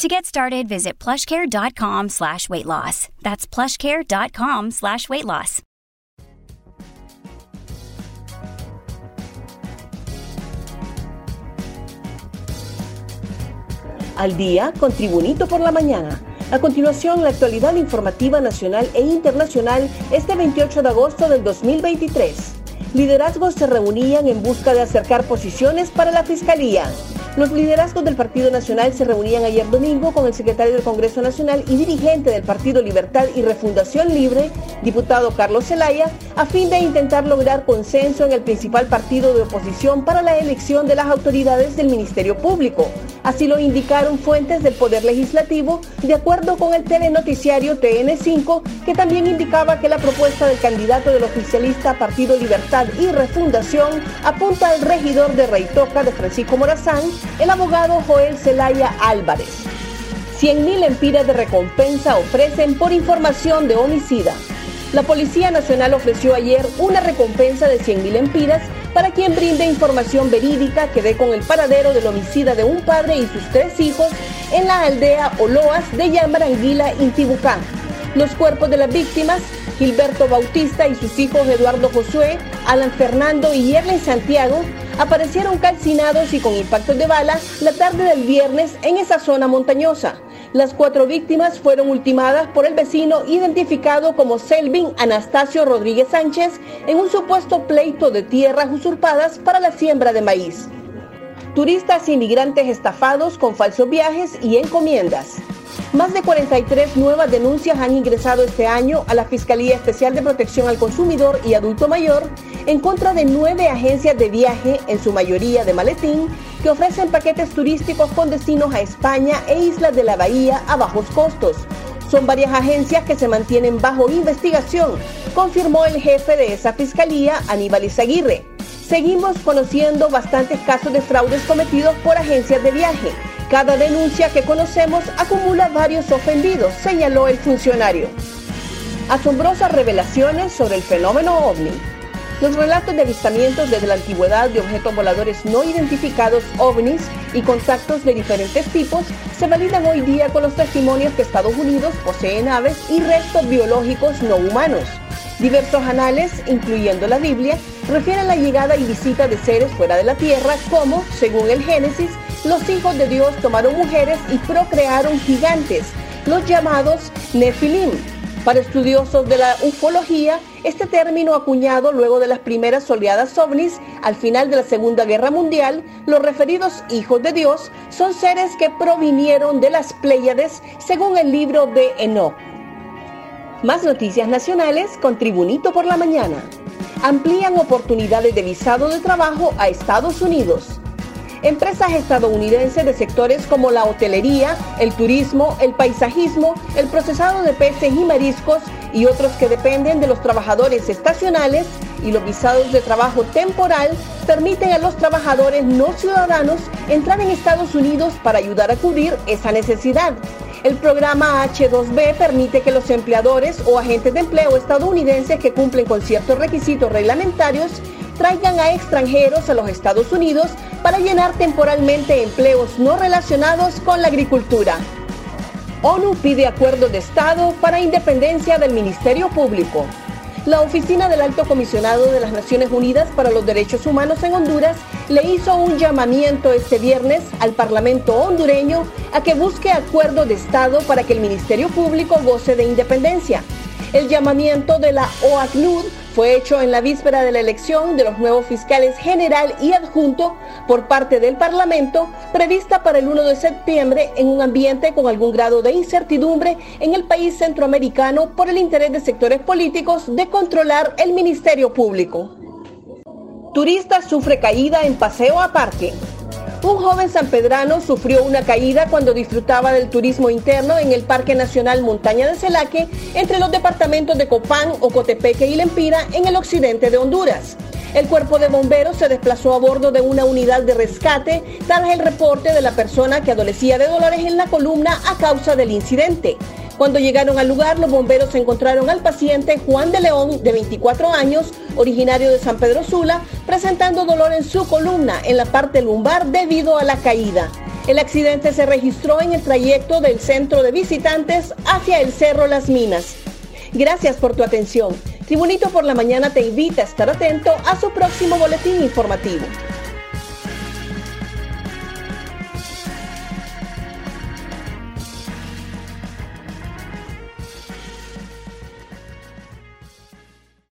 To get started, visit plushcare.com slash weight loss. That's plushcare.com slash weight loss. Al día con Tribunito por la mañana. A continuación, la actualidad informativa nacional e internacional este 28 de agosto del 2023. Liderazgos se reunían en busca de acercar posiciones para la Fiscalía. Los liderazgos del Partido Nacional se reunían ayer domingo con el secretario del Congreso Nacional y dirigente del Partido Libertad y Refundación Libre, diputado Carlos Zelaya, a fin de intentar lograr consenso en el principal partido de oposición para la elección de las autoridades del Ministerio Público. Así lo indicaron fuentes del Poder Legislativo, de acuerdo con el telenoticiario TN5, que también indicaba que la propuesta del candidato del oficialista Partido Libertad y Refundación apunta al regidor de Reitoca de Francisco Morazán, el abogado Joel Zelaya Álvarez. 100.000 empiras de recompensa ofrecen por información de homicida. La Policía Nacional ofreció ayer una recompensa de 100.000 empiras para quien brinde información verídica que dé con el paradero del homicida de un padre y sus tres hijos en la aldea Oloas de Yamaranguila, Intibucán. Los cuerpos de las víctimas, Gilberto Bautista y sus hijos Eduardo Josué, Alan Fernando y Yerlen Santiago, aparecieron calcinados y con impactos de bala la tarde del viernes en esa zona montañosa. Las cuatro víctimas fueron ultimadas por el vecino identificado como Selvin Anastasio Rodríguez Sánchez en un supuesto pleito de tierras usurpadas para la siembra de maíz. Turistas inmigrantes estafados con falsos viajes y encomiendas. Más de 43 nuevas denuncias han ingresado este año a la Fiscalía Especial de Protección al Consumidor y Adulto Mayor en contra de nueve agencias de viaje, en su mayoría de maletín, que ofrecen paquetes turísticos con destinos a España e islas de la Bahía a bajos costos. Son varias agencias que se mantienen bajo investigación, confirmó el jefe de esa fiscalía, Aníbal Izaguirre. Seguimos conociendo bastantes casos de fraudes cometidos por agencias de viaje cada denuncia que conocemos acumula varios ofendidos, señaló el funcionario. Asombrosas revelaciones sobre el fenómeno ovni. Los relatos de avistamientos desde la antigüedad de objetos voladores no identificados ovnis y contactos de diferentes tipos se validan hoy día con los testimonios que Estados Unidos posee naves y restos biológicos no humanos. Diversos anales, incluyendo la Biblia, refieren la llegada y visita de seres fuera de la Tierra como, según el Génesis, los hijos de Dios tomaron mujeres y procrearon gigantes, los llamados Nefilim. Para estudiosos de la ufología, este término acuñado luego de las primeras oleadas ovnis al final de la Segunda Guerra Mundial, los referidos hijos de Dios son seres que provinieron de las Pléyades según el libro de Enoch. Más noticias nacionales con Tribunito por la Mañana. Amplían oportunidades de visado de trabajo a Estados Unidos. Empresas estadounidenses de sectores como la hotelería, el turismo, el paisajismo, el procesado de peces y mariscos y otros que dependen de los trabajadores estacionales y los visados de trabajo temporal permiten a los trabajadores no ciudadanos entrar en Estados Unidos para ayudar a cubrir esa necesidad. El programa H2B permite que los empleadores o agentes de empleo estadounidenses que cumplen con ciertos requisitos reglamentarios traigan a extranjeros a los Estados Unidos para llenar temporalmente empleos no relacionados con la agricultura. ONU pide acuerdo de Estado para independencia del Ministerio Público. La Oficina del Alto Comisionado de las Naciones Unidas para los Derechos Humanos en Honduras le hizo un llamamiento este viernes al Parlamento hondureño a que busque acuerdo de Estado para que el Ministerio Público goce de independencia. El llamamiento de la OACNUD fue hecho en la víspera de la elección de los nuevos fiscales general y adjunto por parte del Parlamento, prevista para el 1 de septiembre en un ambiente con algún grado de incertidumbre en el país centroamericano por el interés de sectores políticos de controlar el Ministerio Público. Turista sufre caída en paseo a parque. Un joven sanpedrano sufrió una caída cuando disfrutaba del turismo interno en el Parque Nacional Montaña de Celaque, entre los departamentos de Copán, Ocotepeque y Lempira, en el occidente de Honduras. El cuerpo de bomberos se desplazó a bordo de una unidad de rescate tras el reporte de la persona que adolecía de dolores en la columna a causa del incidente. Cuando llegaron al lugar, los bomberos encontraron al paciente Juan de León, de 24 años, originario de San Pedro Sula, presentando dolor en su columna, en la parte lumbar, debido a la caída. El accidente se registró en el trayecto del centro de visitantes hacia el Cerro Las Minas. Gracias por tu atención. Tribunito por la Mañana te invita a estar atento a su próximo boletín informativo.